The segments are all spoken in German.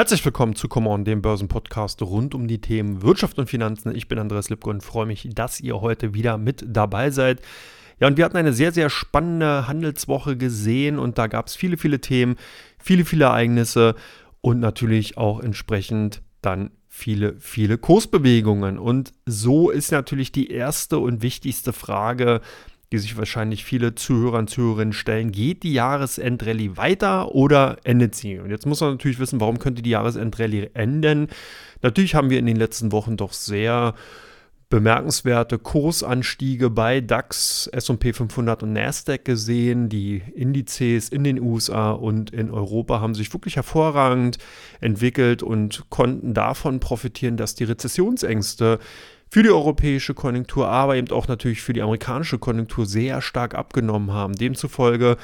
Herzlich willkommen zu Come On, dem Börsenpodcast rund um die Themen Wirtschaft und Finanzen. Ich bin Andreas Lipko und freue mich, dass ihr heute wieder mit dabei seid. Ja, und wir hatten eine sehr, sehr spannende Handelswoche gesehen und da gab es viele, viele Themen, viele, viele Ereignisse und natürlich auch entsprechend dann viele, viele Kursbewegungen. Und so ist natürlich die erste und wichtigste Frage, die sich wahrscheinlich viele Zuhörer und Zuhörerinnen stellen. Geht die Jahresendrallye weiter oder endet sie? Und jetzt muss man natürlich wissen, warum könnte die Jahresendrallye enden? Natürlich haben wir in den letzten Wochen doch sehr bemerkenswerte Kursanstiege bei DAX, SP 500 und Nasdaq gesehen. Die Indizes in den USA und in Europa haben sich wirklich hervorragend entwickelt und konnten davon profitieren, dass die Rezessionsängste für die europäische Konjunktur, aber eben auch natürlich für die amerikanische Konjunktur sehr stark abgenommen haben. Demzufolge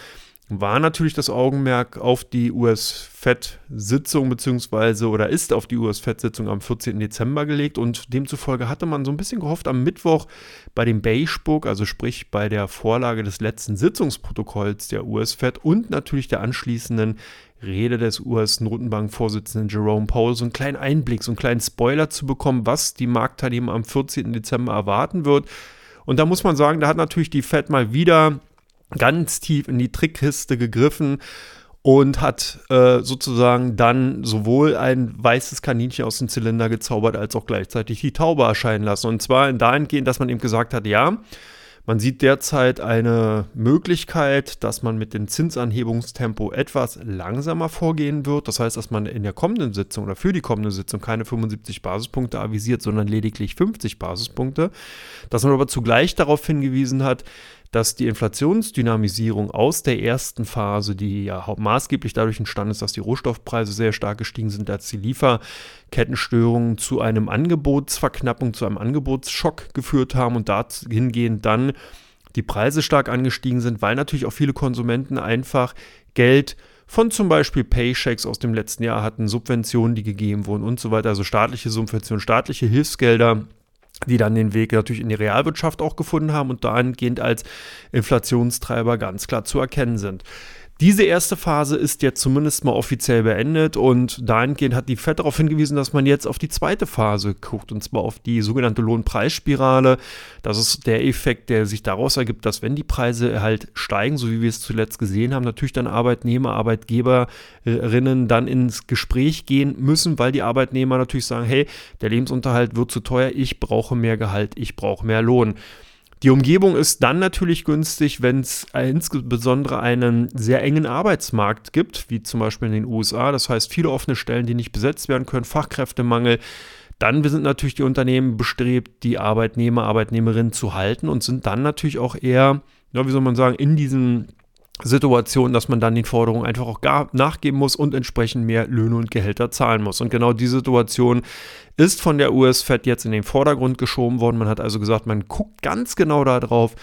war natürlich das Augenmerk auf die US-Fed-Sitzung beziehungsweise oder ist auf die US-Fed-Sitzung am 14. Dezember gelegt und demzufolge hatte man so ein bisschen gehofft am Mittwoch bei dem Beige Book, also sprich bei der Vorlage des letzten Sitzungsprotokolls der US-Fed und natürlich der anschließenden Rede des US-Notenbank-Vorsitzenden Jerome Powell so einen kleinen Einblick, so einen kleinen Spoiler zu bekommen, was die Marktteilnehmer am 14. Dezember erwarten wird. Und da muss man sagen, da hat natürlich die Fed mal wieder ganz tief in die Trickkiste gegriffen und hat äh, sozusagen dann sowohl ein weißes Kaninchen aus dem Zylinder gezaubert, als auch gleichzeitig die Taube erscheinen lassen. Und zwar dahingehend, dass man eben gesagt hat, ja, man sieht derzeit eine Möglichkeit, dass man mit dem Zinsanhebungstempo etwas langsamer vorgehen wird. Das heißt, dass man in der kommenden Sitzung oder für die kommende Sitzung keine 75 Basispunkte avisiert, sondern lediglich 50 Basispunkte. Dass man aber zugleich darauf hingewiesen hat, dass die Inflationsdynamisierung aus der ersten Phase, die ja maßgeblich dadurch entstanden ist, dass die Rohstoffpreise sehr stark gestiegen sind, dass die Lieferkettenstörungen zu einem Angebotsverknappung, zu einem Angebotsschock geführt haben und dahingehend dann die Preise stark angestiegen sind, weil natürlich auch viele Konsumenten einfach Geld von zum Beispiel Paychecks aus dem letzten Jahr hatten, Subventionen, die gegeben wurden und so weiter, also staatliche Subventionen, staatliche Hilfsgelder die dann den Weg natürlich in die Realwirtschaft auch gefunden haben und dahingehend als Inflationstreiber ganz klar zu erkennen sind. Diese erste Phase ist jetzt zumindest mal offiziell beendet und dahingehend hat die FED darauf hingewiesen, dass man jetzt auf die zweite Phase guckt und zwar auf die sogenannte Lohnpreisspirale. Das ist der Effekt, der sich daraus ergibt, dass wenn die Preise halt steigen, so wie wir es zuletzt gesehen haben, natürlich dann Arbeitnehmer, Arbeitgeberinnen dann ins Gespräch gehen müssen, weil die Arbeitnehmer natürlich sagen, hey, der Lebensunterhalt wird zu teuer, ich brauche mehr Gehalt, ich brauche mehr Lohn. Die Umgebung ist dann natürlich günstig, wenn es insbesondere einen sehr engen Arbeitsmarkt gibt, wie zum Beispiel in den USA. Das heißt, viele offene Stellen, die nicht besetzt werden können, Fachkräftemangel. Dann sind natürlich die Unternehmen bestrebt, die Arbeitnehmer, Arbeitnehmerinnen zu halten und sind dann natürlich auch eher, ja, wie soll man sagen, in diesen Situation, dass man dann den Forderungen einfach auch gar nachgeben muss und entsprechend mehr Löhne und Gehälter zahlen muss. Und genau die Situation ist von der US-Fed jetzt in den Vordergrund geschoben worden. Man hat also gesagt, man guckt ganz genau darauf,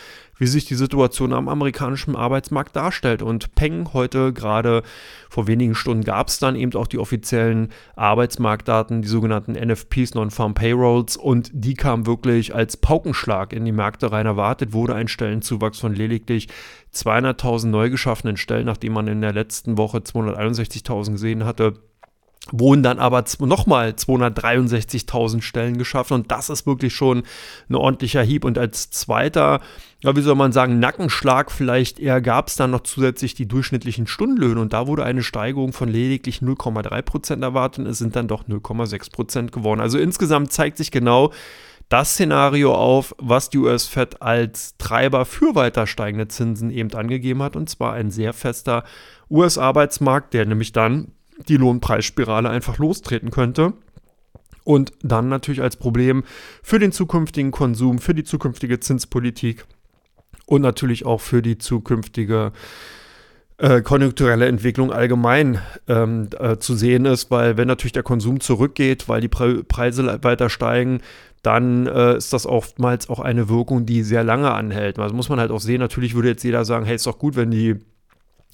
wie sich die Situation am amerikanischen Arbeitsmarkt darstellt. Und Peng heute gerade vor wenigen Stunden gab es dann eben auch die offiziellen Arbeitsmarktdaten, die sogenannten NFPs, Non-Farm Payrolls, und die kamen wirklich als Paukenschlag in die Märkte rein. Erwartet wurde ein Stellenzuwachs von lediglich 200.000 neu geschaffenen Stellen, nachdem man in der letzten Woche 261.000 gesehen hatte wurden dann aber nochmal 263.000 Stellen geschaffen und das ist wirklich schon ein ordentlicher Hieb. Und als zweiter, ja, wie soll man sagen, Nackenschlag vielleicht eher gab es dann noch zusätzlich die durchschnittlichen Stundenlöhne und da wurde eine Steigerung von lediglich 0,3 Prozent erwartet und es sind dann doch 0,6 Prozent geworden. Also insgesamt zeigt sich genau, das Szenario auf, was die US-Fed als Treiber für weiter steigende Zinsen eben angegeben hat, und zwar ein sehr fester US-Arbeitsmarkt, der nämlich dann die Lohnpreisspirale einfach lostreten könnte. Und dann natürlich als Problem für den zukünftigen Konsum, für die zukünftige Zinspolitik und natürlich auch für die zukünftige äh, konjunkturelle Entwicklung allgemein ähm, äh, zu sehen ist, weil wenn natürlich der Konsum zurückgeht, weil die Pre Preise weiter steigen, dann äh, ist das oftmals auch eine Wirkung, die sehr lange anhält. Also muss man halt auch sehen, natürlich würde jetzt jeder sagen, hey, ist doch gut, wenn die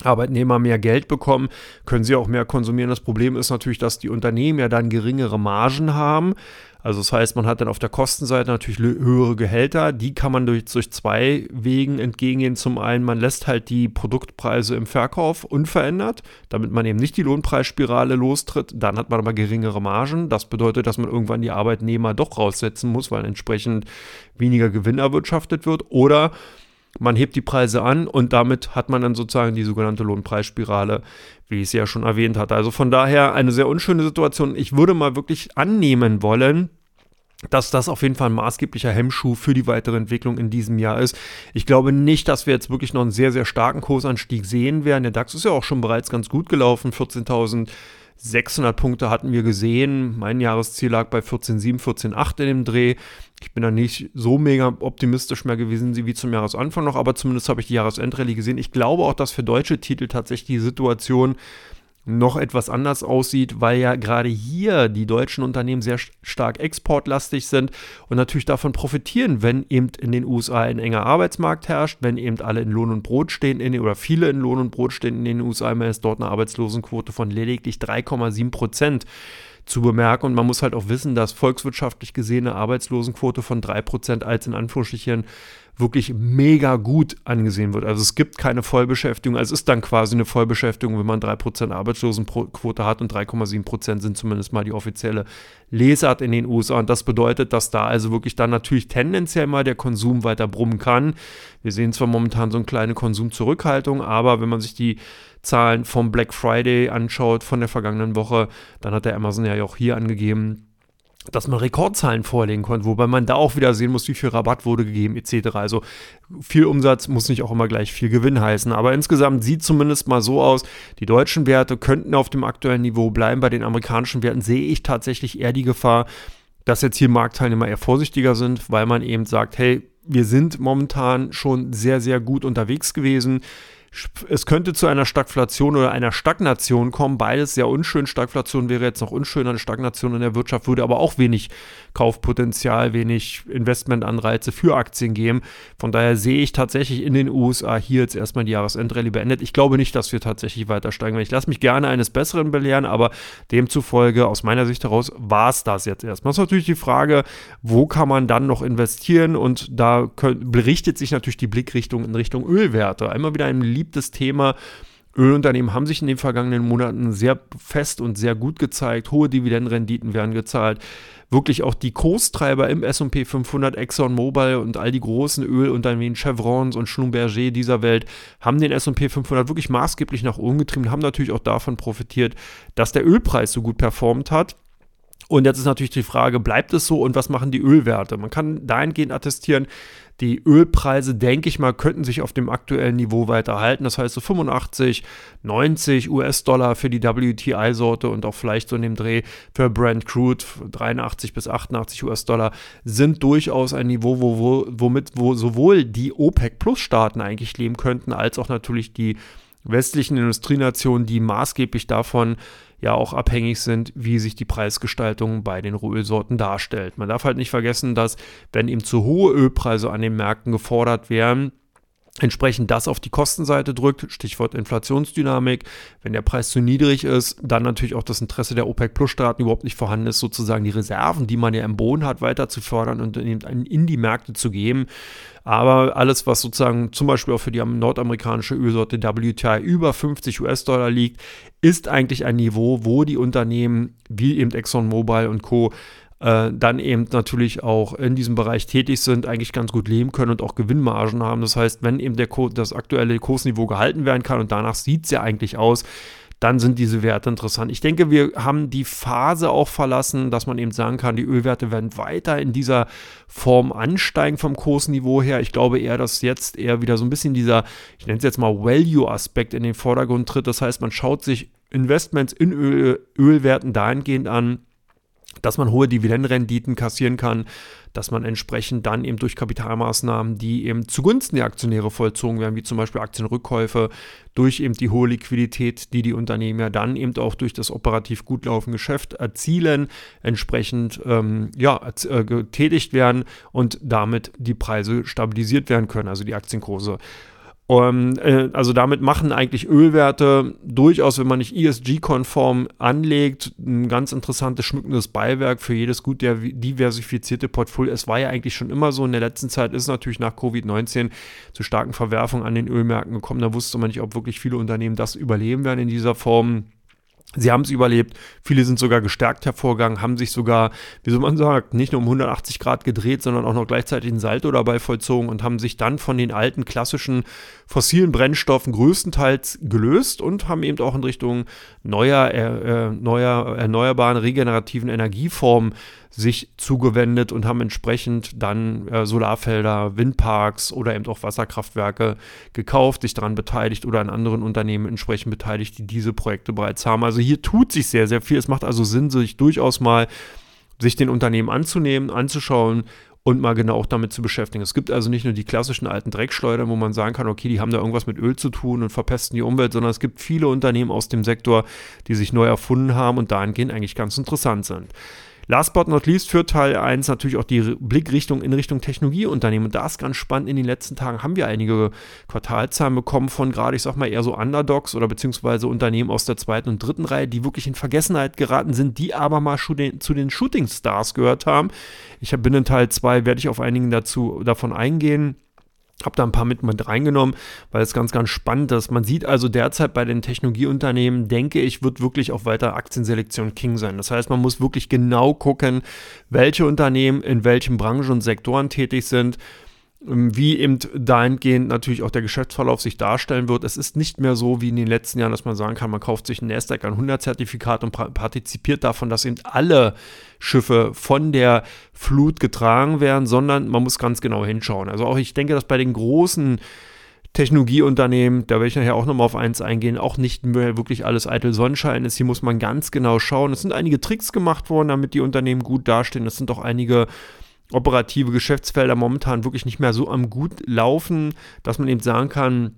Arbeitnehmer mehr Geld bekommen, können sie auch mehr konsumieren. Das Problem ist natürlich, dass die Unternehmen ja dann geringere Margen haben. Also das heißt, man hat dann auf der Kostenseite natürlich höhere Gehälter. Die kann man durch, durch zwei Wegen entgegengehen. Zum einen, man lässt halt die Produktpreise im Verkauf unverändert, damit man eben nicht die Lohnpreisspirale lostritt. Dann hat man aber geringere Margen. Das bedeutet, dass man irgendwann die Arbeitnehmer doch raussetzen muss, weil entsprechend weniger Gewinn erwirtschaftet wird. Oder man hebt die Preise an und damit hat man dann sozusagen die sogenannte Lohnpreisspirale, wie ich es ja schon erwähnt hatte. Also von daher eine sehr unschöne Situation. Ich würde mal wirklich annehmen wollen, dass das auf jeden Fall ein maßgeblicher Hemmschuh für die weitere Entwicklung in diesem Jahr ist. Ich glaube nicht, dass wir jetzt wirklich noch einen sehr, sehr starken Kursanstieg sehen werden. Der DAX ist ja auch schon bereits ganz gut gelaufen, 14.000 600 Punkte hatten wir gesehen. Mein Jahresziel lag bei 14,7, 14,8 in dem Dreh. Ich bin da nicht so mega optimistisch mehr gewesen wie zum Jahresanfang noch, aber zumindest habe ich die Jahresendrallye gesehen. Ich glaube auch, dass für deutsche Titel tatsächlich die Situation noch etwas anders aussieht, weil ja gerade hier die deutschen Unternehmen sehr stark exportlastig sind und natürlich davon profitieren, wenn eben in den USA ein enger Arbeitsmarkt herrscht, wenn eben alle in Lohn und Brot stehen in, oder viele in Lohn und Brot stehen in den USA, immer ist dort eine Arbeitslosenquote von lediglich 3,7 Prozent zu bemerken. Und man muss halt auch wissen, dass volkswirtschaftlich gesehen eine Arbeitslosenquote von 3% als in Anführungsstrichen wirklich mega gut angesehen wird. Also es gibt keine Vollbeschäftigung. Also es ist dann quasi eine Vollbeschäftigung, wenn man 3% Arbeitslosenquote hat und 3,7% sind zumindest mal die offizielle Lesart in den USA. Und das bedeutet, dass da also wirklich dann natürlich tendenziell mal der Konsum weiter brummen kann. Wir sehen zwar momentan so eine kleine Konsumzurückhaltung, aber wenn man sich die Zahlen vom Black Friday anschaut von der vergangenen Woche, dann hat der Amazon ja auch hier angegeben, dass man Rekordzahlen vorlegen konnte, wobei man da auch wieder sehen muss, wie viel Rabatt wurde gegeben etc. Also viel Umsatz muss nicht auch immer gleich viel Gewinn heißen, aber insgesamt sieht zumindest mal so aus, die deutschen Werte könnten auf dem aktuellen Niveau bleiben, bei den amerikanischen Werten sehe ich tatsächlich eher die Gefahr, dass jetzt hier Marktteilnehmer eher vorsichtiger sind, weil man eben sagt, hey, wir sind momentan schon sehr, sehr gut unterwegs gewesen es könnte zu einer Stagflation oder einer Stagnation kommen. Beides sehr unschön. Stagflation wäre jetzt noch unschöner. Eine Stagnation in der Wirtschaft würde aber auch wenig Kaufpotenzial, wenig Investmentanreize für Aktien geben. Von daher sehe ich tatsächlich in den USA hier jetzt erstmal die Jahresendrallye beendet. Ich glaube nicht, dass wir tatsächlich weiter steigen. Ich lasse mich gerne eines Besseren belehren, aber demzufolge aus meiner Sicht heraus war es das jetzt erstmal. Das ist natürlich die Frage, wo kann man dann noch investieren? Und da berichtet sich natürlich die Blickrichtung in Richtung Ölwerte. Einmal wieder ein beliebtes Thema. Ölunternehmen haben sich in den vergangenen Monaten sehr fest und sehr gut gezeigt. Hohe Dividendenrenditen werden gezahlt. Wirklich auch die Kurstreiber im S&P 500, ExxonMobil und all die großen Ölunternehmen, Chevrons und Schlumberger dieser Welt haben den S&P 500 wirklich maßgeblich nach oben getrieben, haben natürlich auch davon profitiert, dass der Ölpreis so gut performt hat. Und jetzt ist natürlich die Frage, bleibt es so und was machen die Ölwerte? Man kann dahingehend attestieren, die Ölpreise, denke ich mal, könnten sich auf dem aktuellen Niveau weiter halten. Das heißt so 85, 90 US-Dollar für die WTI-Sorte und auch vielleicht so in dem Dreh für Brent Crude 83 bis 88 US-Dollar sind durchaus ein Niveau, wo, wo, womit wo sowohl die OPEC-Plus-Staaten eigentlich leben könnten, als auch natürlich die westlichen Industrienationen, die maßgeblich davon ja auch abhängig sind, wie sich die Preisgestaltung bei den Ölsorten darstellt. Man darf halt nicht vergessen, dass wenn eben zu hohe Ölpreise an den Märkten gefordert werden, entsprechend das auf die Kostenseite drückt, Stichwort Inflationsdynamik. Wenn der Preis zu niedrig ist, dann natürlich auch das Interesse der OPEC-Plus-Staaten überhaupt nicht vorhanden ist, sozusagen die Reserven, die man ja im Boden hat, weiter zu fördern und in die Märkte zu geben. Aber alles, was sozusagen zum Beispiel auch für die nordamerikanische Ölsorte WTI über 50 US-Dollar liegt, ist eigentlich ein Niveau, wo die Unternehmen wie eben ExxonMobil und Co äh, dann eben natürlich auch in diesem Bereich tätig sind, eigentlich ganz gut leben können und auch Gewinnmargen haben. Das heißt, wenn eben der das aktuelle Kursniveau gehalten werden kann und danach sieht es ja eigentlich aus, dann sind diese Werte interessant. Ich denke, wir haben die Phase auch verlassen, dass man eben sagen kann, die Ölwerte werden weiter in dieser Form ansteigen vom Kursniveau her. Ich glaube eher, dass jetzt eher wieder so ein bisschen dieser, ich nenne es jetzt mal Value-Aspekt in den Vordergrund tritt. Das heißt, man schaut sich Investments in Öl, Ölwerten dahingehend an, dass man hohe Dividendenrenditen kassieren kann, dass man entsprechend dann eben durch Kapitalmaßnahmen, die eben zugunsten der Aktionäre vollzogen werden, wie zum Beispiel Aktienrückkäufe, durch eben die hohe Liquidität, die die Unternehmen ja dann eben auch durch das operativ gut laufende Geschäft erzielen, entsprechend ähm, ja, äh, getätigt werden und damit die Preise stabilisiert werden können, also die Aktienkurse. Um, äh, also damit machen eigentlich Ölwerte durchaus, wenn man nicht ESG-konform anlegt, ein ganz interessantes schmückendes Beiwerk für jedes gut diversifizierte Portfolio. Es war ja eigentlich schon immer so. In der letzten Zeit ist natürlich nach Covid-19 zu starken Verwerfungen an den Ölmärkten gekommen. Da wusste man nicht, ob wirklich viele Unternehmen das überleben werden in dieser Form. Sie haben es überlebt. Viele sind sogar gestärkt hervorgegangen, haben sich sogar, wie soll man sagen, nicht nur um 180 Grad gedreht, sondern auch noch gleichzeitig einen Salto dabei vollzogen und haben sich dann von den alten klassischen fossilen Brennstoffen größtenteils gelöst und haben eben auch in Richtung neuer, äh, äh neuer erneuerbaren, regenerativen Energieformen sich zugewendet und haben entsprechend dann äh, Solarfelder, Windparks oder eben auch Wasserkraftwerke gekauft, sich daran beteiligt oder an anderen Unternehmen entsprechend beteiligt, die diese Projekte bereits haben. Also hier tut sich sehr, sehr viel. Es macht also Sinn, sich durchaus mal sich den Unternehmen anzunehmen, anzuschauen und mal genau auch damit zu beschäftigen. Es gibt also nicht nur die klassischen alten Dreckschleudern, wo man sagen kann, okay, die haben da irgendwas mit Öl zu tun und verpesten die Umwelt, sondern es gibt viele Unternehmen aus dem Sektor, die sich neu erfunden haben und dahingehend eigentlich ganz interessant sind. Last but not least für Teil 1 natürlich auch die Blickrichtung in Richtung Technologieunternehmen. Und da ist ganz spannend, in den letzten Tagen haben wir einige Quartalzahlen bekommen von gerade, ich sag mal, eher so Underdogs oder beziehungsweise Unternehmen aus der zweiten und dritten Reihe, die wirklich in Vergessenheit geraten sind, die aber mal zu den Shooting Stars gehört haben. Ich bin in Teil 2, werde ich auf einigen dazu, davon eingehen. Habe da ein paar mit, mit reingenommen, weil es ganz, ganz spannend ist. Man sieht also derzeit bei den Technologieunternehmen, denke ich, wird wirklich auch weiter Aktienselektion King sein. Das heißt, man muss wirklich genau gucken, welche Unternehmen in welchen Branchen und Sektoren tätig sind wie eben dahingehend natürlich auch der Geschäftsverlauf sich darstellen wird. Es ist nicht mehr so wie in den letzten Jahren, dass man sagen kann, man kauft sich ein Nasdaq 100 Zertifikat und partizipiert davon, dass eben alle Schiffe von der Flut getragen werden, sondern man muss ganz genau hinschauen. Also auch ich denke, dass bei den großen Technologieunternehmen, da werde ich nachher auch nochmal auf eins eingehen, auch nicht mehr wirklich alles eitel Sonnenschein ist. Hier muss man ganz genau schauen. Es sind einige Tricks gemacht worden, damit die Unternehmen gut dastehen. Es sind auch einige operative Geschäftsfelder momentan wirklich nicht mehr so am gut laufen, dass man eben sagen kann,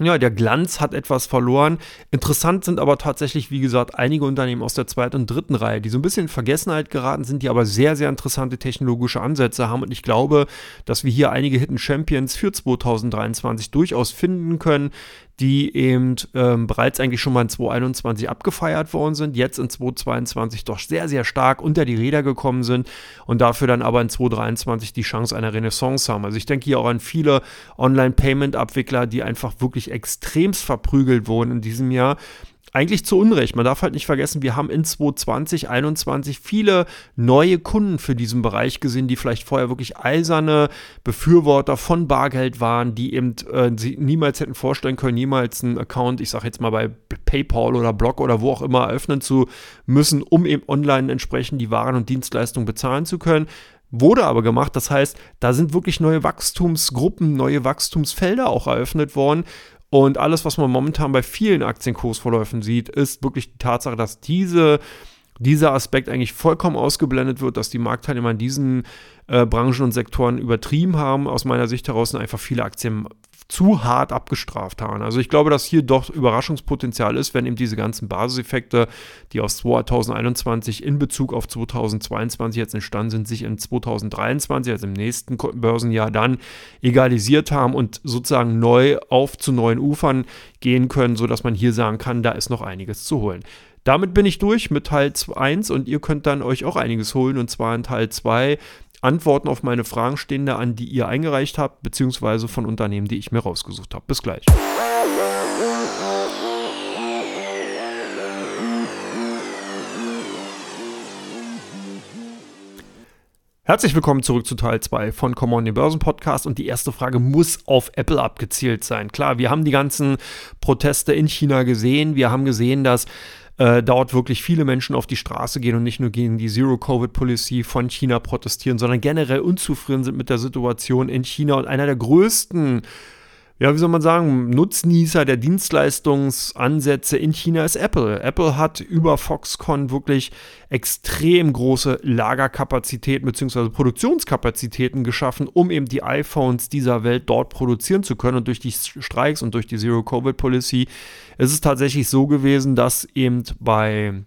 ja, der Glanz hat etwas verloren. Interessant sind aber tatsächlich, wie gesagt, einige Unternehmen aus der zweiten und dritten Reihe, die so ein bisschen in Vergessenheit geraten sind, die aber sehr, sehr interessante technologische Ansätze haben. Und ich glaube, dass wir hier einige Hidden Champions für 2023 durchaus finden können, die eben ähm, bereits eigentlich schon mal in 2021 abgefeiert worden sind, jetzt in 2022 doch sehr, sehr stark unter die Räder gekommen sind und dafür dann aber in 2023 die Chance einer Renaissance haben. Also ich denke hier auch an viele Online-Payment-Abwickler, die einfach wirklich extremst verprügelt wurden in diesem Jahr eigentlich zu Unrecht. Man darf halt nicht vergessen, wir haben in 2020, 2021 viele neue Kunden für diesen Bereich gesehen, die vielleicht vorher wirklich eiserne Befürworter von Bargeld waren, die eben äh, sie niemals hätten vorstellen können, jemals einen Account, ich sage jetzt mal bei PayPal oder Block oder wo auch immer eröffnen zu müssen, um eben online entsprechend die Waren und Dienstleistungen bezahlen zu können. Wurde aber gemacht, das heißt, da sind wirklich neue Wachstumsgruppen, neue Wachstumsfelder auch eröffnet worden, und alles, was man momentan bei vielen Aktienkursverläufen sieht, ist wirklich die Tatsache, dass diese, dieser Aspekt eigentlich vollkommen ausgeblendet wird, dass die Marktteilnehmer in diesen äh, Branchen und Sektoren übertrieben haben. Aus meiner Sicht heraus sind einfach viele Aktien zu hart abgestraft haben. Also ich glaube, dass hier doch Überraschungspotenzial ist, wenn eben diese ganzen Basiseffekte, die aus 2021 in Bezug auf 2022 jetzt entstanden sind, sich in 2023, also im nächsten Börsenjahr dann egalisiert haben und sozusagen neu auf zu neuen Ufern gehen können, sodass man hier sagen kann, da ist noch einiges zu holen. Damit bin ich durch mit Teil 1 und ihr könnt dann euch auch einiges holen und zwar in Teil 2 Antworten auf meine Fragen stehen da an, die ihr eingereicht habt, beziehungsweise von Unternehmen, die ich mir rausgesucht habe. Bis gleich. Herzlich willkommen zurück zu Teil 2 von Come On, den Börsen Podcast. Und die erste Frage muss auf Apple abgezielt sein. Klar, wir haben die ganzen Proteste in China gesehen. Wir haben gesehen, dass äh, dort wirklich viele Menschen auf die Straße gehen und nicht nur gegen die Zero-Covid-Policy von China protestieren, sondern generell unzufrieden sind mit der Situation in China. Und einer der größten ja, wie soll man sagen, Nutznießer der Dienstleistungsansätze in China ist Apple. Apple hat über Foxconn wirklich extrem große Lagerkapazitäten bzw. Produktionskapazitäten geschaffen, um eben die iPhones dieser Welt dort produzieren zu können. Und durch die Streiks und durch die Zero-Covid-Policy ist es tatsächlich so gewesen, dass eben bei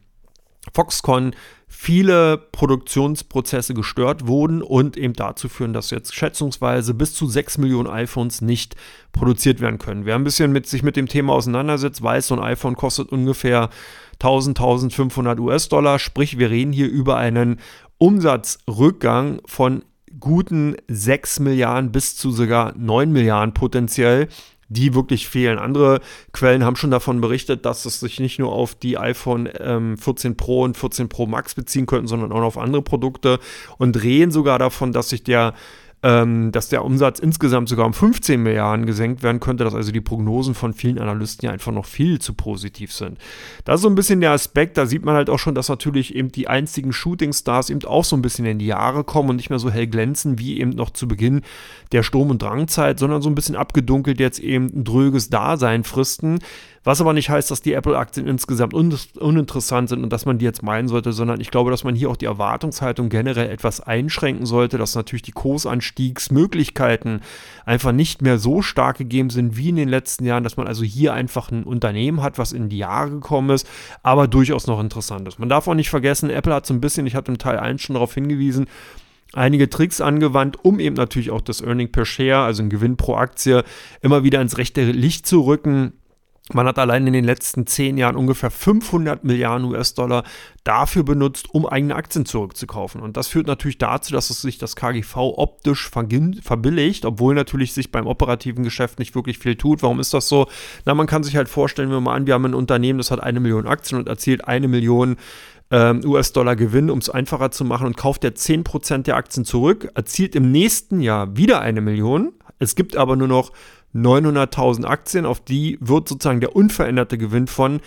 Foxconn viele Produktionsprozesse gestört wurden und eben dazu führen, dass jetzt schätzungsweise bis zu 6 Millionen iPhones nicht produziert werden können. Wer ein bisschen mit sich mit dem Thema auseinandersetzt, weiß, so ein iPhone kostet ungefähr 1000, 1500 US-Dollar, sprich wir reden hier über einen Umsatzrückgang von guten 6 Milliarden bis zu sogar 9 Milliarden potenziell die wirklich fehlen. Andere Quellen haben schon davon berichtet, dass es sich nicht nur auf die iPhone ähm, 14 Pro und 14 Pro Max beziehen könnten, sondern auch auf andere Produkte und reden sogar davon, dass sich der ähm, dass der Umsatz insgesamt sogar um 15 Milliarden gesenkt werden könnte, dass also die Prognosen von vielen Analysten ja einfach noch viel zu positiv sind. Das ist so ein bisschen der Aspekt, da sieht man halt auch schon, dass natürlich eben die einzigen Shooting-Stars eben auch so ein bisschen in die Jahre kommen und nicht mehr so hell glänzen wie eben noch zu Beginn der Sturm- und Drangzeit, sondern so ein bisschen abgedunkelt jetzt eben ein dröges Dasein fristen. Was aber nicht heißt, dass die Apple-Aktien insgesamt un uninteressant sind und dass man die jetzt meinen sollte, sondern ich glaube, dass man hier auch die Erwartungshaltung generell etwas einschränken sollte, dass natürlich die Kursanstiegsmöglichkeiten einfach nicht mehr so stark gegeben sind wie in den letzten Jahren, dass man also hier einfach ein Unternehmen hat, was in die Jahre gekommen ist, aber durchaus noch interessant ist. Man darf auch nicht vergessen, Apple hat so ein bisschen, ich hatte im Teil 1 schon darauf hingewiesen, einige Tricks angewandt, um eben natürlich auch das Earning per Share, also ein Gewinn pro Aktie, immer wieder ins rechte Licht zu rücken. Man hat allein in den letzten zehn Jahren ungefähr 500 Milliarden US-Dollar dafür benutzt, um eigene Aktien zurückzukaufen. Und das führt natürlich dazu, dass es sich das KGV optisch verbilligt, obwohl natürlich sich beim operativen Geschäft nicht wirklich viel tut. Warum ist das so? Na, man kann sich halt vorstellen, wenn wir mal an, wir haben ein Unternehmen, das hat eine Million Aktien und erzielt eine Million ähm, US-Dollar Gewinn, um es einfacher zu machen und kauft der 10% der Aktien zurück, erzielt im nächsten Jahr wieder eine Million. Es gibt aber nur noch 900.000 Aktien, auf die wird sozusagen der unveränderte Gewinn von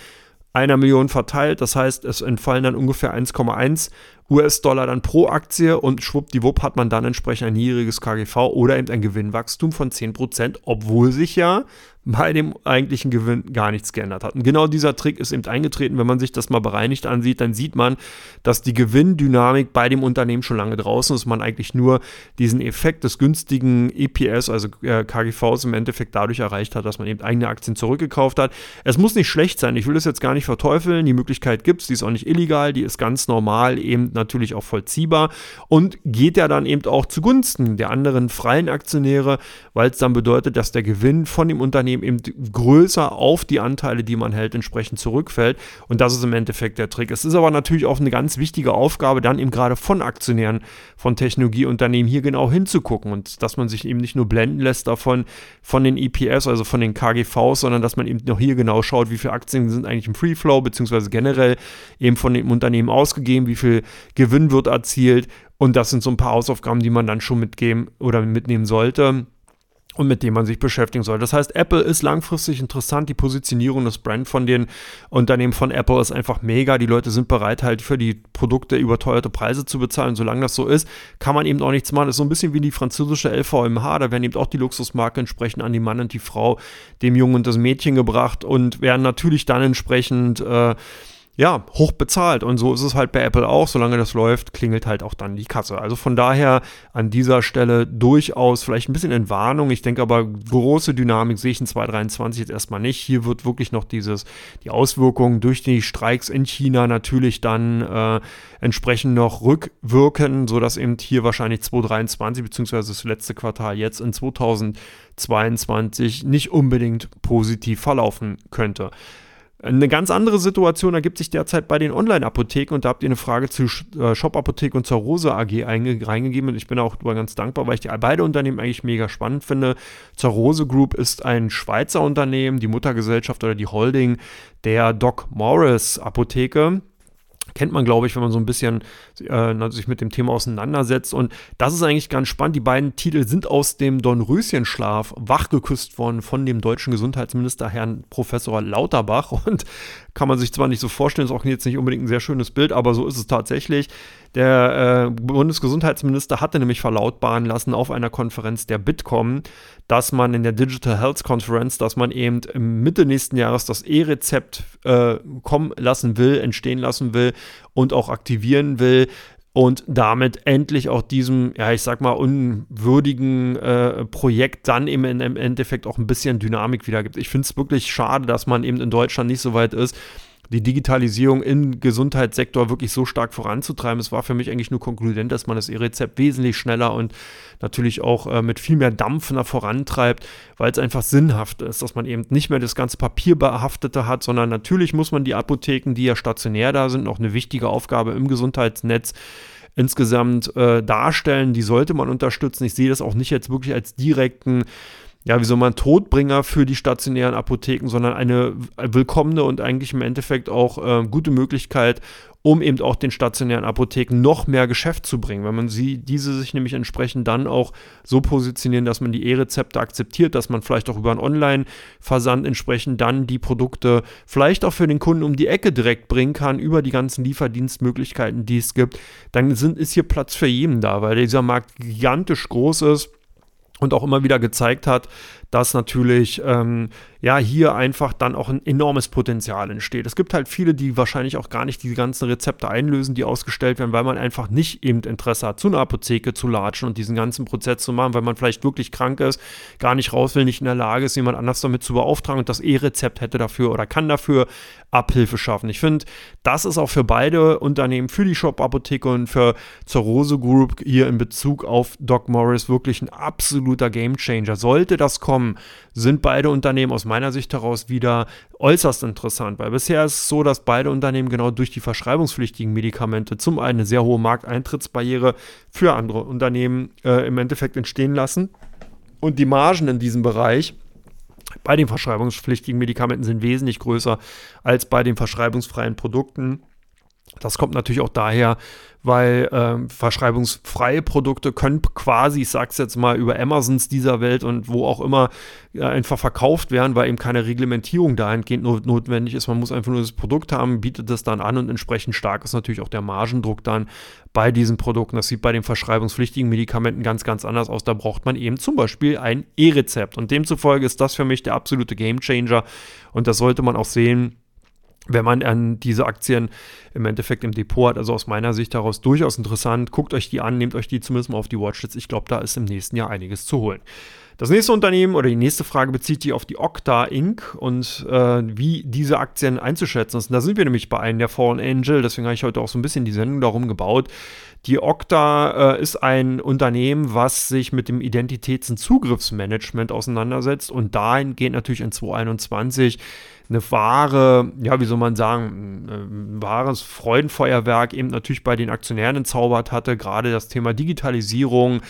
einer Million verteilt. Das heißt, es entfallen dann ungefähr 1,1 US-Dollar dann pro Aktie und schwuppdiwupp hat man dann entsprechend ein niedriges KGV oder eben ein Gewinnwachstum von 10%, obwohl sich ja bei dem eigentlichen Gewinn gar nichts geändert hat. Und genau dieser Trick ist eben eingetreten. Wenn man sich das mal bereinigt ansieht, dann sieht man, dass die Gewinndynamik bei dem Unternehmen schon lange draußen ist. Man eigentlich nur diesen Effekt des günstigen EPS, also äh, KGVs im Endeffekt dadurch erreicht hat, dass man eben eigene Aktien zurückgekauft hat. Es muss nicht schlecht sein. Ich will das jetzt gar nicht verteufeln. Die Möglichkeit gibt es. Die ist auch nicht illegal. Die ist ganz normal eben natürlich auch vollziehbar und geht ja dann eben auch zugunsten der anderen freien Aktionäre, weil es dann bedeutet, dass der Gewinn von dem Unternehmen Unternehmen eben größer auf die Anteile, die man hält, entsprechend zurückfällt. Und das ist im Endeffekt der Trick. Es ist aber natürlich auch eine ganz wichtige Aufgabe, dann eben gerade von Aktionären von Technologieunternehmen hier genau hinzugucken und dass man sich eben nicht nur blenden lässt davon, von den EPS, also von den KGVs, sondern dass man eben noch hier genau schaut, wie viele Aktien sind eigentlich im Free Flow, beziehungsweise generell eben von dem Unternehmen ausgegeben, wie viel Gewinn wird erzielt. Und das sind so ein paar Hausaufgaben, die man dann schon mitgeben oder mitnehmen sollte und mit dem man sich beschäftigen soll. Das heißt, Apple ist langfristig interessant. Die Positionierung des Brand von den Unternehmen von Apple ist einfach mega. Die Leute sind bereit, halt für die Produkte überteuerte Preise zu bezahlen. Solange das so ist, kann man eben auch nichts machen. Das ist so ein bisschen wie die französische LVMH. Da werden eben auch die Luxusmarken entsprechend an die Mann und die Frau, dem Jungen und das Mädchen gebracht und werden natürlich dann entsprechend äh, ja, hoch bezahlt. Und so ist es halt bei Apple auch. Solange das läuft, klingelt halt auch dann die Kasse. Also von daher an dieser Stelle durchaus vielleicht ein bisschen Entwarnung. Ich denke aber, große Dynamik sehe ich in 2023 jetzt erstmal nicht. Hier wird wirklich noch dieses, die Auswirkungen durch die Streiks in China natürlich dann äh, entsprechend noch rückwirken, sodass eben hier wahrscheinlich 2023 beziehungsweise das letzte Quartal jetzt in 2022 nicht unbedingt positiv verlaufen könnte. Eine ganz andere Situation ergibt sich derzeit bei den Online-Apotheken und da habt ihr eine Frage zu äh, Shop Apotheke und zur Rose AG reingegeben und ich bin auch ganz dankbar, weil ich die beide Unternehmen eigentlich mega spannend finde. Zur Rose Group ist ein Schweizer Unternehmen, die Muttergesellschaft oder die Holding der Doc Morris Apotheke kennt man, glaube ich, wenn man so ein bisschen äh, sich mit dem Thema auseinandersetzt. Und das ist eigentlich ganz spannend. Die beiden Titel sind aus dem Dornröschenschlaf wachgeküsst worden von dem deutschen Gesundheitsminister Herrn Professor Lauterbach. Und kann man sich zwar nicht so vorstellen, ist auch jetzt nicht unbedingt ein sehr schönes Bild, aber so ist es tatsächlich. Der äh, Bundesgesundheitsminister hatte nämlich verlautbaren lassen auf einer Konferenz der Bitkom, dass man in der Digital Health Conference, dass man eben Mitte nächsten Jahres das E-Rezept äh, kommen lassen will, entstehen lassen will und auch aktivieren will und damit endlich auch diesem, ja, ich sag mal, unwürdigen äh, Projekt dann eben im Endeffekt auch ein bisschen Dynamik wiedergibt. Ich finde es wirklich schade, dass man eben in Deutschland nicht so weit ist, die Digitalisierung im Gesundheitssektor wirklich so stark voranzutreiben. Es war für mich eigentlich nur konkludent, dass man das E-Rezept wesentlich schneller und natürlich auch äh, mit viel mehr Dampfner vorantreibt, weil es einfach sinnhaft ist, dass man eben nicht mehr das ganze Papierbehaftete hat, sondern natürlich muss man die Apotheken, die ja stationär da sind, noch eine wichtige Aufgabe im Gesundheitsnetz insgesamt äh, darstellen. Die sollte man unterstützen. Ich sehe das auch nicht jetzt wirklich als direkten ja, wie soll man, Todbringer für die stationären Apotheken, sondern eine willkommene und eigentlich im Endeffekt auch äh, gute Möglichkeit, um eben auch den stationären Apotheken noch mehr Geschäft zu bringen. Wenn man sie, diese sich nämlich entsprechend dann auch so positionieren, dass man die E-Rezepte akzeptiert, dass man vielleicht auch über einen Online-Versand entsprechend dann die Produkte vielleicht auch für den Kunden um die Ecke direkt bringen kann, über die ganzen Lieferdienstmöglichkeiten, die es gibt, dann sind, ist hier Platz für jeden da, weil dieser Markt gigantisch groß ist und auch immer wieder gezeigt hat, dass natürlich ähm, ja hier einfach dann auch ein enormes Potenzial entsteht. Es gibt halt viele, die wahrscheinlich auch gar nicht die ganzen Rezepte einlösen, die ausgestellt werden, weil man einfach nicht eben Interesse hat, zu einer Apotheke zu latschen und diesen ganzen Prozess zu machen, weil man vielleicht wirklich krank ist, gar nicht raus will, nicht in der Lage ist, jemand anders damit zu beauftragen und das E-Rezept hätte dafür oder kann dafür Abhilfe schaffen. Ich finde, das ist auch für beide Unternehmen, für die Shop-Apotheke und für Zorose Group hier in Bezug auf Doc Morris wirklich ein absoluter Gamechanger. Sollte das kommen, kommen, sind beide Unternehmen aus meiner Sicht heraus wieder äußerst interessant, weil bisher ist es so, dass beide Unternehmen genau durch die verschreibungspflichtigen Medikamente zum einen eine sehr hohe Markteintrittsbarriere für andere Unternehmen äh, im Endeffekt entstehen lassen. Und die Margen in diesem Bereich bei den verschreibungspflichtigen Medikamenten sind wesentlich größer als bei den verschreibungsfreien Produkten. Das kommt natürlich auch daher, weil ähm, verschreibungsfreie Produkte können quasi, ich sag's jetzt mal, über Amazons dieser Welt und wo auch immer äh, einfach verkauft werden, weil eben keine Reglementierung dahingehend not notwendig ist. Man muss einfach nur das Produkt haben, bietet das dann an und entsprechend stark ist natürlich auch der Margendruck dann bei diesen Produkten. Das sieht bei den verschreibungspflichtigen Medikamenten ganz, ganz anders aus. Da braucht man eben zum Beispiel ein E-Rezept und demzufolge ist das für mich der absolute Gamechanger und das sollte man auch sehen wenn man an diese Aktien im Endeffekt im Depot hat. Also aus meiner Sicht heraus durchaus interessant. Guckt euch die an, nehmt euch die zumindest mal auf die Watchlist. Ich glaube, da ist im nächsten Jahr einiges zu holen. Das nächste Unternehmen oder die nächste Frage bezieht sich auf die Okta Inc. und äh, wie diese Aktien einzuschätzen ist. Und da sind wir nämlich bei einem der Fallen Angel, deswegen habe ich heute auch so ein bisschen die Sendung darum gebaut. Die Okta äh, ist ein Unternehmen, was sich mit dem Identitäts- und Zugriffsmanagement auseinandersetzt und dahingehend natürlich in 2021 eine wahre, ja, wie soll man sagen, ein wahres Freudenfeuerwerk eben natürlich bei den Aktionären entzaubert hatte. Gerade das Thema Digitalisierung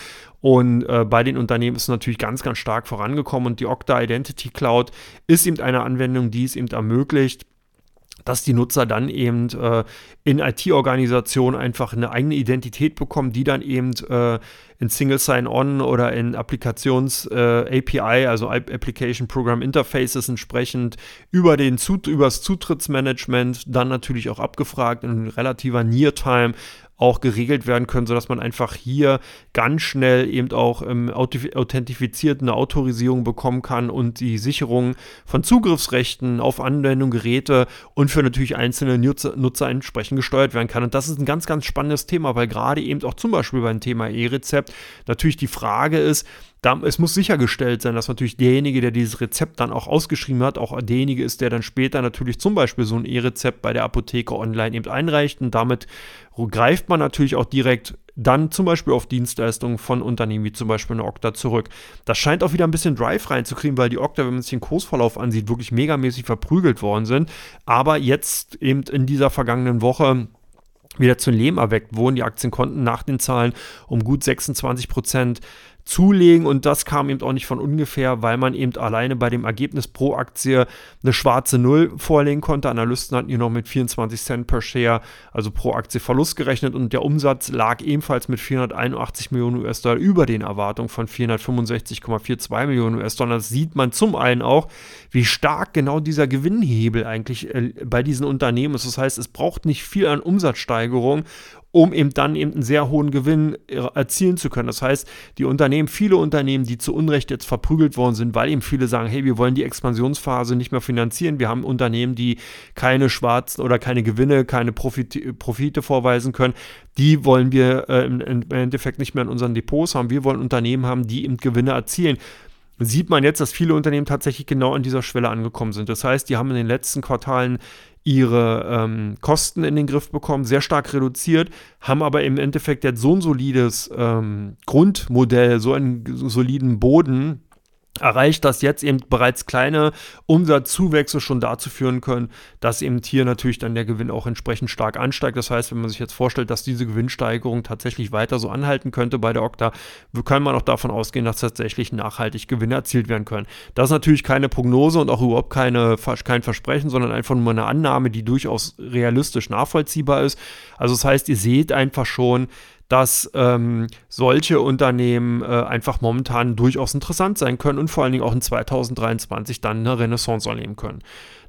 und äh, bei den Unternehmen ist natürlich ganz, ganz stark vorangekommen und die Okta Identity Cloud ist eben eine Anwendung, die es eben ermöglicht, dass die Nutzer dann eben äh, in IT-Organisationen einfach eine eigene Identität bekommen, die dann eben äh, in Single Sign-On oder in Applikations-API, äh, also Application Program Interfaces entsprechend über den Zut übers Zutrittsmanagement dann natürlich auch abgefragt in relativer Near-Time auch geregelt werden können, sodass man einfach hier ganz schnell eben auch ähm, authentifiziert eine Autorisierung bekommen kann und die Sicherung von Zugriffsrechten auf Anwendung, Geräte und für natürlich einzelne Nutzer, Nutzer entsprechend gesteuert werden kann. Und das ist ein ganz, ganz spannendes Thema, weil gerade eben auch zum Beispiel beim Thema E-Rezept natürlich die Frage ist, da, es muss sichergestellt sein, dass natürlich derjenige, der dieses Rezept dann auch ausgeschrieben hat, auch derjenige ist, der dann später natürlich zum Beispiel so ein E-Rezept bei der Apotheke online eben einreicht. Und damit greift man natürlich auch direkt dann zum Beispiel auf Dienstleistungen von Unternehmen wie zum Beispiel eine Okta zurück. Das scheint auch wieder ein bisschen Drive reinzukriegen, weil die Okta, wenn man sich den Kursverlauf ansieht, wirklich megamäßig verprügelt worden sind. Aber jetzt eben in dieser vergangenen Woche wieder zu Leben erweckt wurden. Die Aktien konnten nach den Zahlen um gut 26 Prozent zulegen und das kam eben auch nicht von ungefähr, weil man eben alleine bei dem Ergebnis pro Aktie eine schwarze Null vorlegen konnte. Analysten hatten hier noch mit 24 Cent per Share, also pro Aktie Verlust gerechnet und der Umsatz lag ebenfalls mit 481 Millionen US-Dollar über den Erwartungen von 465,42 Millionen US-Dollar. Das sieht man zum einen auch, wie stark genau dieser Gewinnhebel eigentlich äh, bei diesen Unternehmen ist. Das heißt, es braucht nicht viel an Umsatzsteigerung, um eben dann eben einen sehr hohen Gewinn äh, erzielen zu können. Das heißt, die Unternehmen, viele Unternehmen, die zu Unrecht jetzt verprügelt worden sind, weil eben viele sagen, hey, wir wollen die Expansionsphase nicht mehr finanzieren. Wir haben Unternehmen, die keine schwarzen oder keine Gewinne, keine Profite, Profite vorweisen können. Die wollen wir äh, im, im Endeffekt nicht mehr in unseren Depots haben. Wir wollen Unternehmen haben, die eben Gewinne erzielen sieht man jetzt, dass viele Unternehmen tatsächlich genau an dieser Schwelle angekommen sind. Das heißt, die haben in den letzten Quartalen ihre ähm, Kosten in den Griff bekommen, sehr stark reduziert, haben aber im Endeffekt jetzt so ein solides ähm, Grundmodell, so einen soliden Boden, erreicht, dass jetzt eben bereits kleine Umsatzzuwächse schon dazu führen können, dass eben hier natürlich dann der Gewinn auch entsprechend stark ansteigt. Das heißt, wenn man sich jetzt vorstellt, dass diese Gewinnsteigerung tatsächlich weiter so anhalten könnte bei der Okta, kann man auch davon ausgehen, dass tatsächlich nachhaltig Gewinne erzielt werden können. Das ist natürlich keine Prognose und auch überhaupt keine, kein Versprechen, sondern einfach nur eine Annahme, die durchaus realistisch nachvollziehbar ist. Also das heißt, ihr seht einfach schon, dass ähm, solche Unternehmen äh, einfach momentan durchaus interessant sein können und vor allen Dingen auch in 2023 dann eine Renaissance erleben können.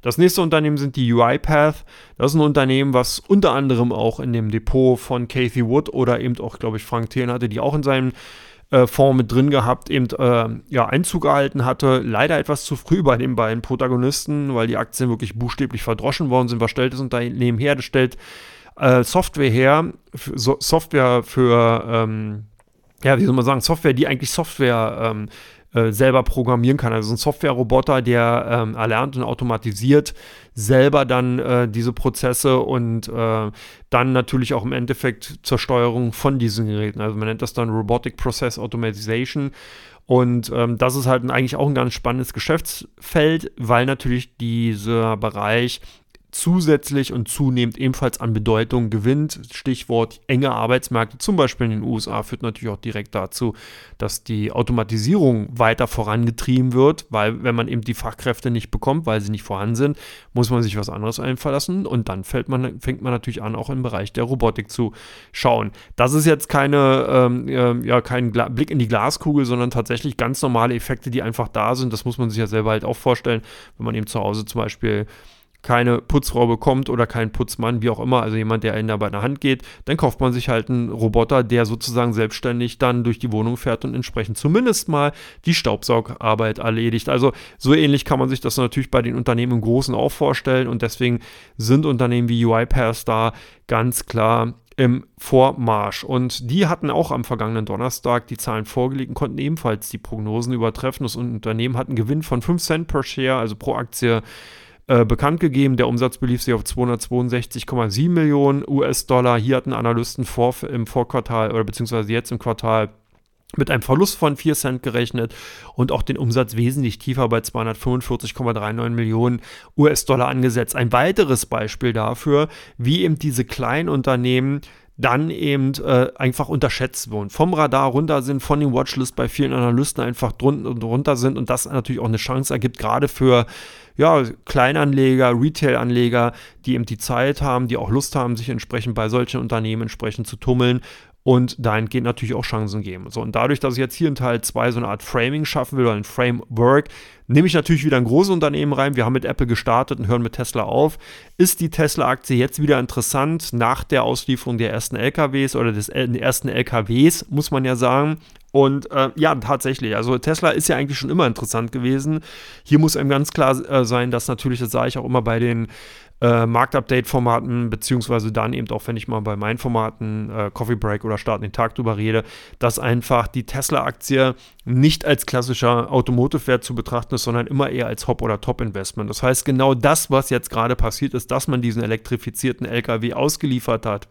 Das nächste Unternehmen sind die UiPath. Das ist ein Unternehmen, was unter anderem auch in dem Depot von Kathy Wood oder eben auch, glaube ich, Frank Thelen hatte, die auch in seinem äh, Fonds mit drin gehabt, eben äh, ja, Einzug gehalten hatte. Leider etwas zu früh bei den beiden Protagonisten, weil die Aktien wirklich buchstäblich verdroschen worden sind. Was stellt das Unternehmen her? Das stellt äh, Software her, so, Software für, ähm, ja, wie soll man sagen, Software, die eigentlich Software ähm, äh, selber programmieren kann. Also ein Software-Roboter, der ähm, erlernt und automatisiert selber dann äh, diese Prozesse und äh, dann natürlich auch im Endeffekt zur Steuerung von diesen Geräten. Also man nennt das dann Robotic Process Automatization. Und ähm, das ist halt eigentlich auch ein ganz spannendes Geschäftsfeld, weil natürlich dieser Bereich zusätzlich und zunehmend ebenfalls an Bedeutung gewinnt. Stichwort enge Arbeitsmärkte, zum Beispiel in den USA, führt natürlich auch direkt dazu, dass die Automatisierung weiter vorangetrieben wird, weil wenn man eben die Fachkräfte nicht bekommt, weil sie nicht vorhanden sind, muss man sich was anderes einfallen und dann man, fängt man natürlich an, auch im Bereich der Robotik zu schauen. Das ist jetzt keine, ähm, äh, ja, kein Gla Blick in die Glaskugel, sondern tatsächlich ganz normale Effekte, die einfach da sind. Das muss man sich ja selber halt auch vorstellen, wenn man eben zu Hause zum Beispiel keine Putzfrau bekommt oder kein Putzmann, wie auch immer, also jemand, der einen da bei der Hand geht, dann kauft man sich halt einen Roboter, der sozusagen selbstständig dann durch die Wohnung fährt und entsprechend zumindest mal die Staubsaugarbeit erledigt. Also so ähnlich kann man sich das natürlich bei den Unternehmen im Großen auch vorstellen und deswegen sind Unternehmen wie UiPath da ganz klar im Vormarsch. Und die hatten auch am vergangenen Donnerstag die Zahlen vorgelegt und konnten ebenfalls die Prognosen übertreffen. Das Unternehmen hat einen Gewinn von 5 Cent per Share, also pro Aktie äh, bekannt gegeben. Der Umsatz belief sich auf 262,7 Millionen US-Dollar. Hier hatten Analysten vor, im Vorquartal oder beziehungsweise jetzt im Quartal mit einem Verlust von 4 Cent gerechnet und auch den Umsatz wesentlich tiefer bei 245,39 Millionen US-Dollar angesetzt. Ein weiteres Beispiel dafür, wie eben diese kleinen Unternehmen dann eben äh, einfach unterschätzt wurden. Vom Radar runter sind, von den Watchlist bei vielen Analysten einfach drunter und runter sind und das natürlich auch eine Chance ergibt, gerade für ja, Kleinanleger, Retail-Anleger, die eben die Zeit haben, die auch Lust haben, sich entsprechend bei solchen Unternehmen entsprechend zu tummeln und dahingehend natürlich auch Chancen geben. So, und dadurch, dass ich jetzt hier in Teil 2 so eine Art Framing schaffen will oder ein Framework, nehme ich natürlich wieder ein großes Unternehmen rein. Wir haben mit Apple gestartet und hören mit Tesla auf. Ist die Tesla-Aktie jetzt wieder interessant nach der Auslieferung der ersten LKWs oder des äh, ersten LKWs, muss man ja sagen? Und äh, ja, tatsächlich. Also Tesla ist ja eigentlich schon immer interessant gewesen. Hier muss einem ganz klar äh, sein, dass natürlich, das sage ich auch immer bei den äh, Marktupdate-Formaten, beziehungsweise dann eben auch, wenn ich mal bei meinen Formaten äh, Coffee Break oder Starten den Tag drüber rede, dass einfach die Tesla-Aktie nicht als klassischer Automotive-Wert zu betrachten ist, sondern immer eher als Hop- oder Top-Investment. Das heißt, genau das, was jetzt gerade passiert ist, dass man diesen elektrifizierten LKW ausgeliefert hat,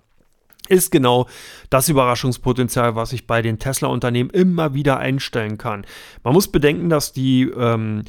ist genau das Überraschungspotenzial, was ich bei den Tesla-Unternehmen immer wieder einstellen kann. Man muss bedenken, dass die ähm,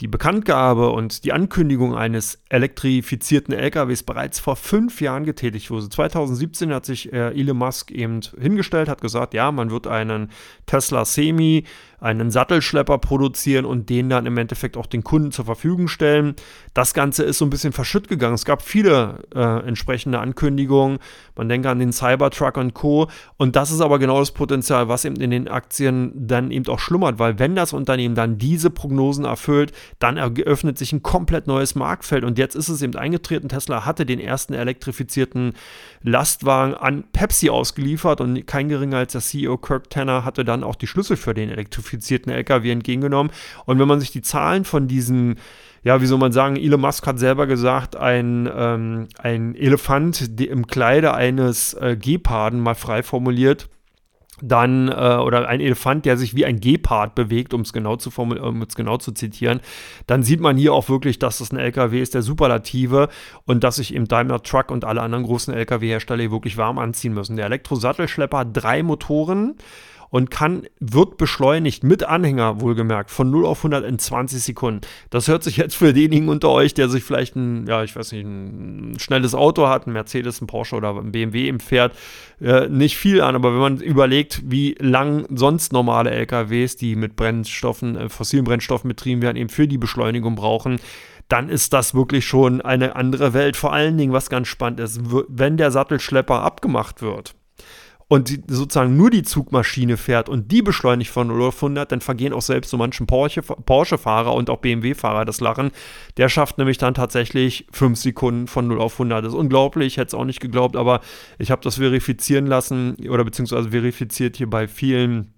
die Bekanntgabe und die Ankündigung eines elektrifizierten LKWs bereits vor fünf Jahren getätigt wurde. 2017 hat sich äh, Elon Musk eben hingestellt, hat gesagt, ja, man wird einen Tesla Semi einen Sattelschlepper produzieren und den dann im Endeffekt auch den Kunden zur Verfügung stellen. Das Ganze ist so ein bisschen verschütt gegangen. Es gab viele äh, entsprechende Ankündigungen. Man denke an den Cybertruck und Co. Und das ist aber genau das Potenzial, was eben in den Aktien dann eben auch schlummert, weil wenn das Unternehmen dann diese Prognosen erfüllt, dann eröffnet sich ein komplett neues Marktfeld. Und jetzt ist es eben eingetreten. Tesla hatte den ersten elektrifizierten Lastwagen an Pepsi ausgeliefert und kein geringer als der CEO Kirk Tanner hatte dann auch die Schlüssel für den elektrifizierten elektrifizierten Lkw entgegengenommen. Und wenn man sich die Zahlen von diesen ja, wie soll man sagen, Elon Musk hat selber gesagt, ein, ähm, ein Elefant im Kleide eines äh, Geparden, mal frei formuliert, dann äh, oder ein Elefant, der sich wie ein Gepard bewegt, um es genau zu genau zu zitieren, dann sieht man hier auch wirklich, dass das ein LKW ist, der Superlative und dass sich eben Daimler Truck und alle anderen großen LKW-Hersteller wirklich warm anziehen müssen. Der Elektrosattelschlepper hat drei Motoren und kann, wird beschleunigt mit Anhänger, wohlgemerkt, von 0 auf 100 in 20 Sekunden. Das hört sich jetzt für denjenigen unter euch, der sich vielleicht ein, ja, ich weiß nicht, ein schnelles Auto hat, ein Mercedes, ein Porsche oder ein BMW im fährt, äh, nicht viel an. Aber wenn man überlegt, wie lang sonst normale LKWs, die mit Brennstoffen, äh, fossilen Brennstoffen betrieben werden, eben für die Beschleunigung brauchen, dann ist das wirklich schon eine andere Welt. Vor allen Dingen, was ganz spannend ist, wenn der Sattelschlepper abgemacht wird und die, sozusagen nur die Zugmaschine fährt und die beschleunigt von 0 auf 100, dann vergehen auch selbst so manchen Porsche-Fahrer und auch BMW-Fahrer das Lachen. Der schafft nämlich dann tatsächlich 5 Sekunden von 0 auf 100. Das ist unglaublich, ich hätte es auch nicht geglaubt, aber ich habe das verifizieren lassen oder beziehungsweise verifiziert hier bei vielen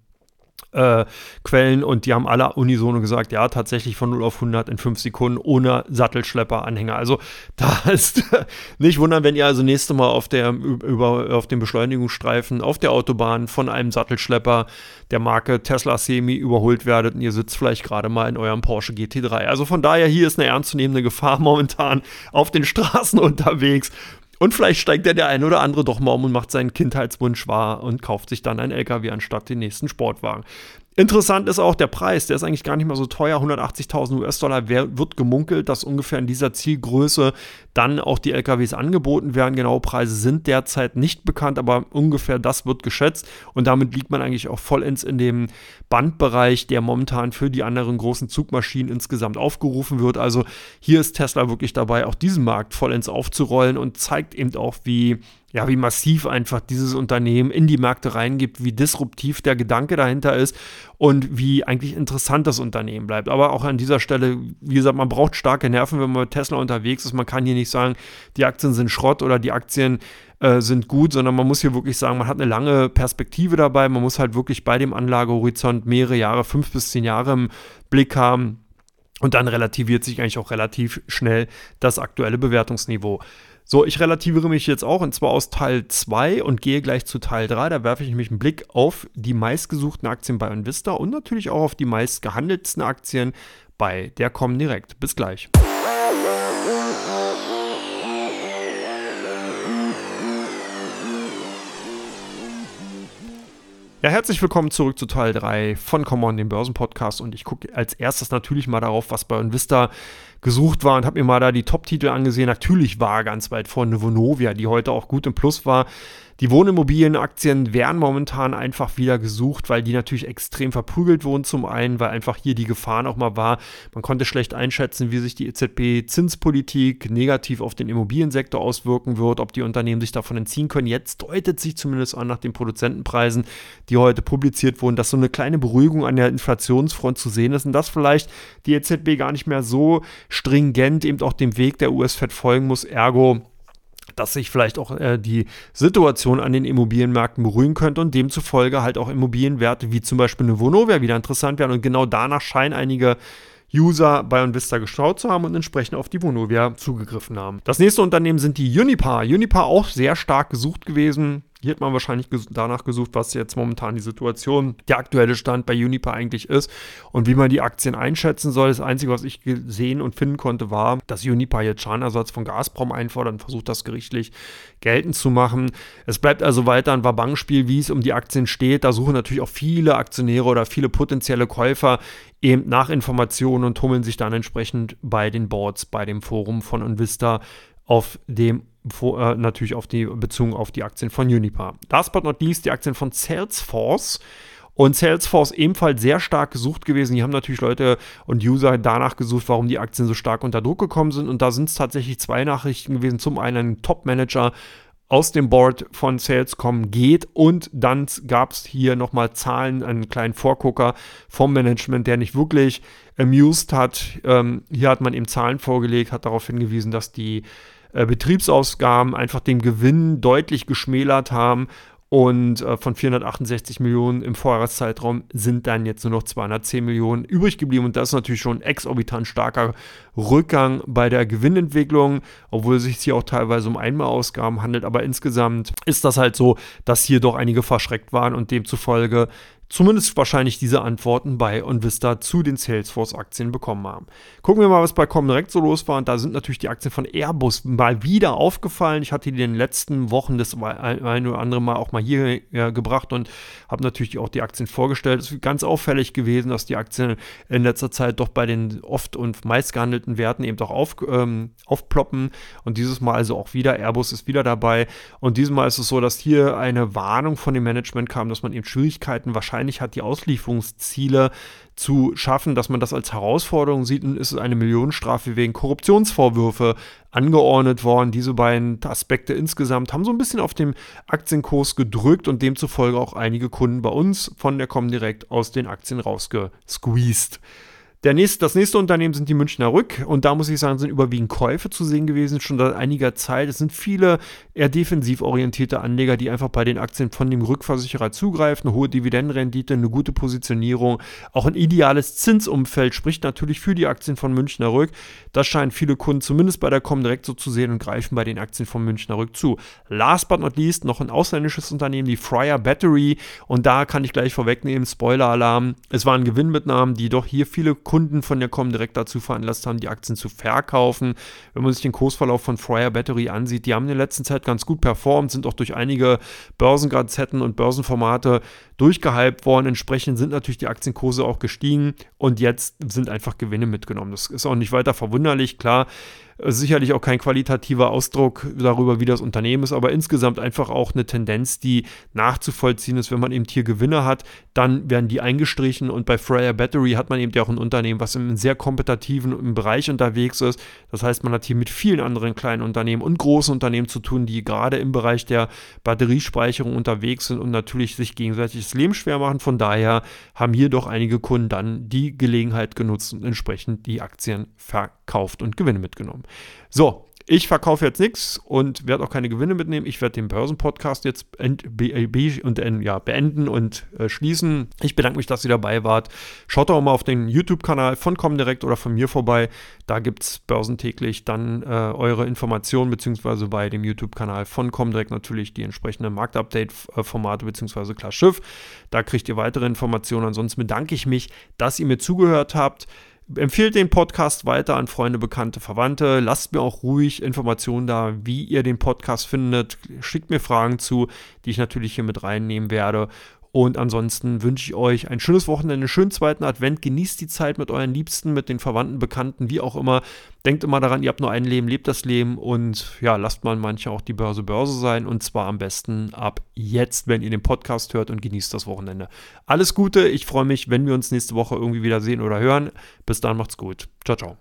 äh, Quellen und die haben alle unisono gesagt, ja, tatsächlich von 0 auf 100 in 5 Sekunden ohne Sattelschlepper-Anhänger. Also da ist nicht wundern, wenn ihr also nächste Mal auf, der, über, auf dem Beschleunigungsstreifen auf der Autobahn von einem Sattelschlepper der Marke Tesla Semi überholt werdet und ihr sitzt vielleicht gerade mal in eurem Porsche GT3. Also von daher, hier ist eine ernstzunehmende Gefahr momentan auf den Straßen unterwegs. Und vielleicht steigt ja der eine oder andere doch mal um und macht seinen Kindheitswunsch wahr und kauft sich dann ein LKW anstatt den nächsten Sportwagen. Interessant ist auch der Preis, der ist eigentlich gar nicht mal so teuer. 180.000 US-Dollar wird gemunkelt, dass ungefähr in dieser Zielgröße dann auch die LKWs angeboten werden. Genaue Preise sind derzeit nicht bekannt, aber ungefähr das wird geschätzt. Und damit liegt man eigentlich auch vollends in dem Bandbereich, der momentan für die anderen großen Zugmaschinen insgesamt aufgerufen wird. Also hier ist Tesla wirklich dabei, auch diesen Markt vollends aufzurollen und zeigt eben auch, wie ja, wie massiv einfach dieses Unternehmen in die Märkte reingibt, wie disruptiv der Gedanke dahinter ist und wie eigentlich interessant das Unternehmen bleibt. Aber auch an dieser Stelle, wie gesagt, man braucht starke Nerven, wenn man mit Tesla unterwegs ist. Man kann hier nicht sagen, die Aktien sind Schrott oder die Aktien äh, sind gut, sondern man muss hier wirklich sagen, man hat eine lange Perspektive dabei. Man muss halt wirklich bei dem Anlagehorizont mehrere Jahre, fünf bis zehn Jahre im Blick haben. Und dann relativiert sich eigentlich auch relativ schnell das aktuelle Bewertungsniveau. So, ich relativiere mich jetzt auch und zwar aus Teil 2 und gehe gleich zu Teil 3. Da werfe ich nämlich einen Blick auf die meistgesuchten Aktien bei Invista und natürlich auch auf die meistgehandeltsten Aktien bei der Comdirect. Bis gleich. Ja, herzlich willkommen zurück zu Teil 3 von Common, dem Börsenpodcast. Und ich gucke als erstes natürlich mal darauf, was bei Invista gesucht war und habe mir mal da die Top-Titel angesehen. Natürlich war ganz weit vorne Vonovia, die heute auch gut im Plus war. Die Wohnimmobilienaktien werden momentan einfach wieder gesucht, weil die natürlich extrem verprügelt wurden. Zum einen, weil einfach hier die Gefahren auch mal war. Man konnte schlecht einschätzen, wie sich die EZB-Zinspolitik negativ auf den Immobiliensektor auswirken wird, ob die Unternehmen sich davon entziehen können. Jetzt deutet sich zumindest an nach den Produzentenpreisen, die heute publiziert wurden, dass so eine kleine Beruhigung an der Inflationsfront zu sehen ist und dass vielleicht die EZB gar nicht mehr so stringent eben auch dem Weg der US-Fed folgen muss. Ergo dass sich vielleicht auch äh, die Situation an den Immobilienmärkten beruhigen könnte und demzufolge halt auch Immobilienwerte wie zum Beispiel eine Vonovia wieder interessant werden. Und genau danach scheinen einige User bei Onvista geschaut zu haben und entsprechend auf die Vonovia zugegriffen haben. Das nächste Unternehmen sind die Unipar. Unipar auch sehr stark gesucht gewesen. Hier hat man wahrscheinlich ges danach gesucht, was jetzt momentan die Situation, der aktuelle Stand bei Uniper eigentlich ist und wie man die Aktien einschätzen soll. Das Einzige, was ich gesehen und finden konnte, war, dass Uniper jetzt Schadenersatz von Gazprom einfordert und versucht, das gerichtlich geltend zu machen. Es bleibt also weiter ein Wabangspiel, wie es um die Aktien steht. Da suchen natürlich auch viele Aktionäre oder viele potenzielle Käufer eben nach Informationen und tummeln sich dann entsprechend bei den Boards, bei dem Forum von Invista auf dem äh, natürlich auf die bezogen auf die Aktien von Unipa. Last but not least die Aktien von Salesforce. Und Salesforce ebenfalls sehr stark gesucht gewesen. Die haben natürlich Leute und User danach gesucht, warum die Aktien so stark unter Druck gekommen sind. Und da sind es tatsächlich zwei Nachrichten gewesen. Zum einen ein Top-Manager aus dem Board von Salescom geht und dann gab es hier nochmal Zahlen, einen kleinen Vorgucker vom Management, der nicht wirklich amused hat. Ähm, hier hat man eben Zahlen vorgelegt, hat darauf hingewiesen, dass die äh, Betriebsausgaben einfach den Gewinn deutlich geschmälert haben Und äh, von 468 Millionen im Vorjahreszeitraum sind dann jetzt nur noch 210 Millionen übrig geblieben. Und das ist natürlich schon ein exorbitant starker Rückgang bei der Gewinnentwicklung, obwohl es sich hier auch teilweise um Einmalausgaben handelt. Aber insgesamt ist das halt so, dass hier doch einige verschreckt waren und demzufolge zumindest wahrscheinlich diese Antworten bei OnVista zu den Salesforce-Aktien bekommen haben. Gucken wir mal, was bei Comdirect so los war. Und da sind natürlich die Aktien von Airbus mal wieder aufgefallen. Ich hatte die in den letzten Wochen das ein oder andere Mal auch mal hier ja, gebracht und habe natürlich auch die Aktien vorgestellt. Es ist ganz auffällig gewesen, dass die Aktien in letzter Zeit doch bei den oft und meist gehandelten Werten eben doch auf, ähm, aufploppen. Und dieses Mal also auch wieder. Airbus ist wieder dabei. Und dieses Mal ist es so, dass hier eine Warnung von dem Management kam, dass man eben Schwierigkeiten wahrscheinlich wahrscheinlich hat, die Auslieferungsziele zu schaffen, dass man das als Herausforderung sieht und ist eine Millionenstrafe wegen Korruptionsvorwürfe angeordnet worden. Diese beiden Aspekte insgesamt haben so ein bisschen auf dem Aktienkurs gedrückt und demzufolge auch einige Kunden bei uns von der Comdirect aus den Aktien rausgesqueezed. Nächste, das nächste Unternehmen sind die Münchner Rück und da muss ich sagen, sind überwiegend Käufe zu sehen gewesen, schon seit einiger Zeit. Es sind viele eher defensiv orientierte Anleger, die einfach bei den Aktien von dem Rückversicherer zugreifen. Eine hohe Dividendenrendite, eine gute Positionierung, auch ein ideales Zinsumfeld spricht natürlich für die Aktien von Münchner Rück. Das scheinen viele Kunden zumindest bei der Comdirect so zu sehen und greifen bei den Aktien von Münchner Rück zu. Last but not least noch ein ausländisches Unternehmen, die Fryer Battery und da kann ich gleich vorwegnehmen, Spoiler-Alarm, es waren Gewinnmitnahmen, die doch hier viele Kunden von der direkt dazu veranlasst haben, die Aktien zu verkaufen. Wenn man sich den Kursverlauf von Fryer Battery ansieht, die haben in der letzten Zeit ganz gut performt, sind auch durch einige Börsengazetten und Börsenformate durchgehypt worden. Entsprechend sind natürlich die Aktienkurse auch gestiegen und jetzt sind einfach Gewinne mitgenommen. Das ist auch nicht weiter verwunderlich. Klar, sicherlich auch kein qualitativer Ausdruck darüber, wie das Unternehmen ist, aber insgesamt einfach auch eine Tendenz, die nachzuvollziehen ist. Wenn man eben hier Gewinne hat, dann werden die eingestrichen und bei Freya Battery hat man eben ja auch ein Unternehmen, was im sehr kompetitiven Bereich unterwegs ist. Das heißt, man hat hier mit vielen anderen kleinen Unternehmen und großen Unternehmen zu tun, die gerade im Bereich der Batteriespeicherung unterwegs sind und natürlich sich gegenseitig das Leben schwer machen. Von daher haben hier doch einige Kunden dann die Gelegenheit genutzt und entsprechend die Aktien verkauft und Gewinne mitgenommen. So, ich verkaufe jetzt nichts und werde auch keine Gewinne mitnehmen. Ich werde den Börsenpodcast jetzt und, äh, ja, beenden und äh, schließen. Ich bedanke mich, dass ihr dabei wart. Schaut doch mal auf den YouTube-Kanal von Comdirect oder von mir vorbei. Da gibt es börsentäglich dann äh, eure Informationen, beziehungsweise bei dem YouTube-Kanal von Comdirect natürlich die entsprechenden Marktupdate-Formate, beziehungsweise Klar Schiff. Da kriegt ihr weitere Informationen. Ansonsten bedanke ich mich, dass ihr mir zugehört habt. Empfehlt den Podcast weiter an Freunde, Bekannte, Verwandte. Lasst mir auch ruhig Informationen da, wie ihr den Podcast findet. Schickt mir Fragen zu, die ich natürlich hier mit reinnehmen werde. Und ansonsten wünsche ich euch ein schönes Wochenende, einen schönen zweiten Advent. Genießt die Zeit mit euren Liebsten, mit den Verwandten, Bekannten, wie auch immer. Denkt immer daran, ihr habt nur ein Leben, lebt das Leben und ja, lasst mal manche auch die Börse Börse sein. Und zwar am besten ab jetzt, wenn ihr den Podcast hört und genießt das Wochenende. Alles Gute, ich freue mich, wenn wir uns nächste Woche irgendwie wieder sehen oder hören. Bis dann, macht's gut. Ciao, ciao.